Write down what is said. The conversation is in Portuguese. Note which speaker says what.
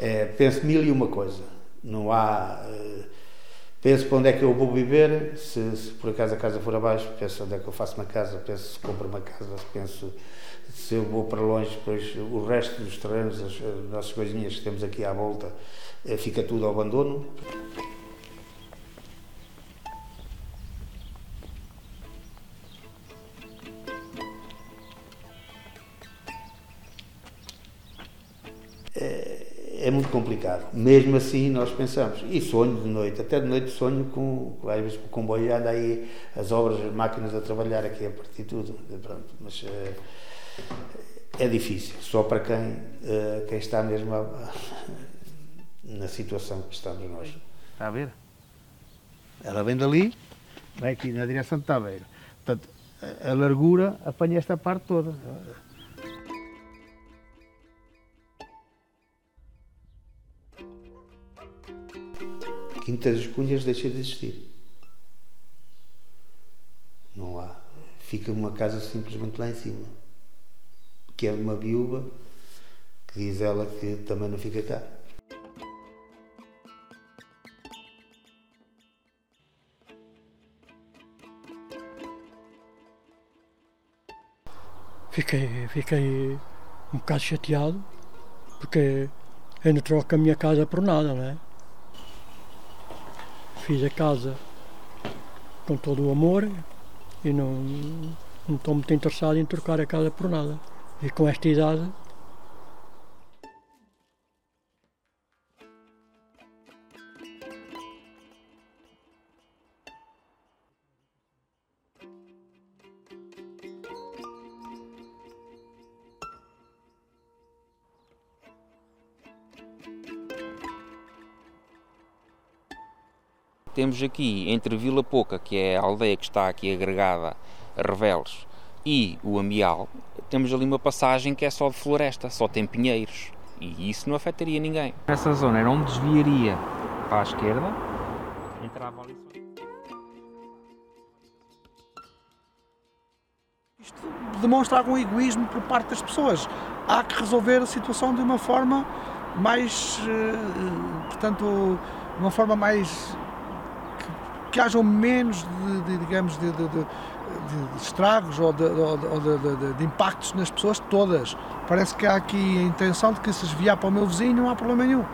Speaker 1: É, penso mil e uma coisa. Não há. Uh, penso para onde é que eu vou viver, se, se, por acaso a casa for abaixo, penso onde é que eu faço uma casa, penso se compro uma casa, penso se eu vou para longe, depois o resto dos terrenos, as, as nossas coisinhas que temos aqui à volta, uh, fica tudo ao abandono. É muito complicado. Mesmo assim, nós pensamos, e sonho de noite, até de noite sonho com, às vezes, com o comboio, anda aí as obras, as máquinas a trabalhar aqui a partir de tudo. Pronto, mas é, é difícil, só para quem, eh, quem está mesmo a, na situação que estamos nós.
Speaker 2: Está a ver?
Speaker 1: Ela vem dali, vai aqui na direção de Taveiro. Portanto, a largura apanha esta parte toda. Quinta das Cunhas deixa de existir. Não há. Fica uma casa simplesmente lá em cima. Que é uma viúva que diz ela que também não fica cá.
Speaker 3: Fiquei, fiquei um bocado chateado porque eu não troco a minha casa por nada, não é? Fiz a casa com todo o amor e não, não estou muito interessado em trocar a casa por nada. E com esta idade
Speaker 2: Temos aqui entre Vila Pouca, que é a aldeia que está aqui agregada a Reveles, e o Amial, temos ali uma passagem que é só de floresta, só tem pinheiros. E isso não afetaria ninguém. Essa zona era onde desviaria para a esquerda, entrava ali
Speaker 4: Isto demonstra algum egoísmo por parte das pessoas. Há que resolver a situação de uma forma mais, eh, portanto, uma forma mais que hajam menos de, de digamos, de, de, de, estragos ou, de, ou de, impactos nas pessoas todas. Parece que há aqui a intenção de que se desviar para o meu vizinho não há problema nenhum.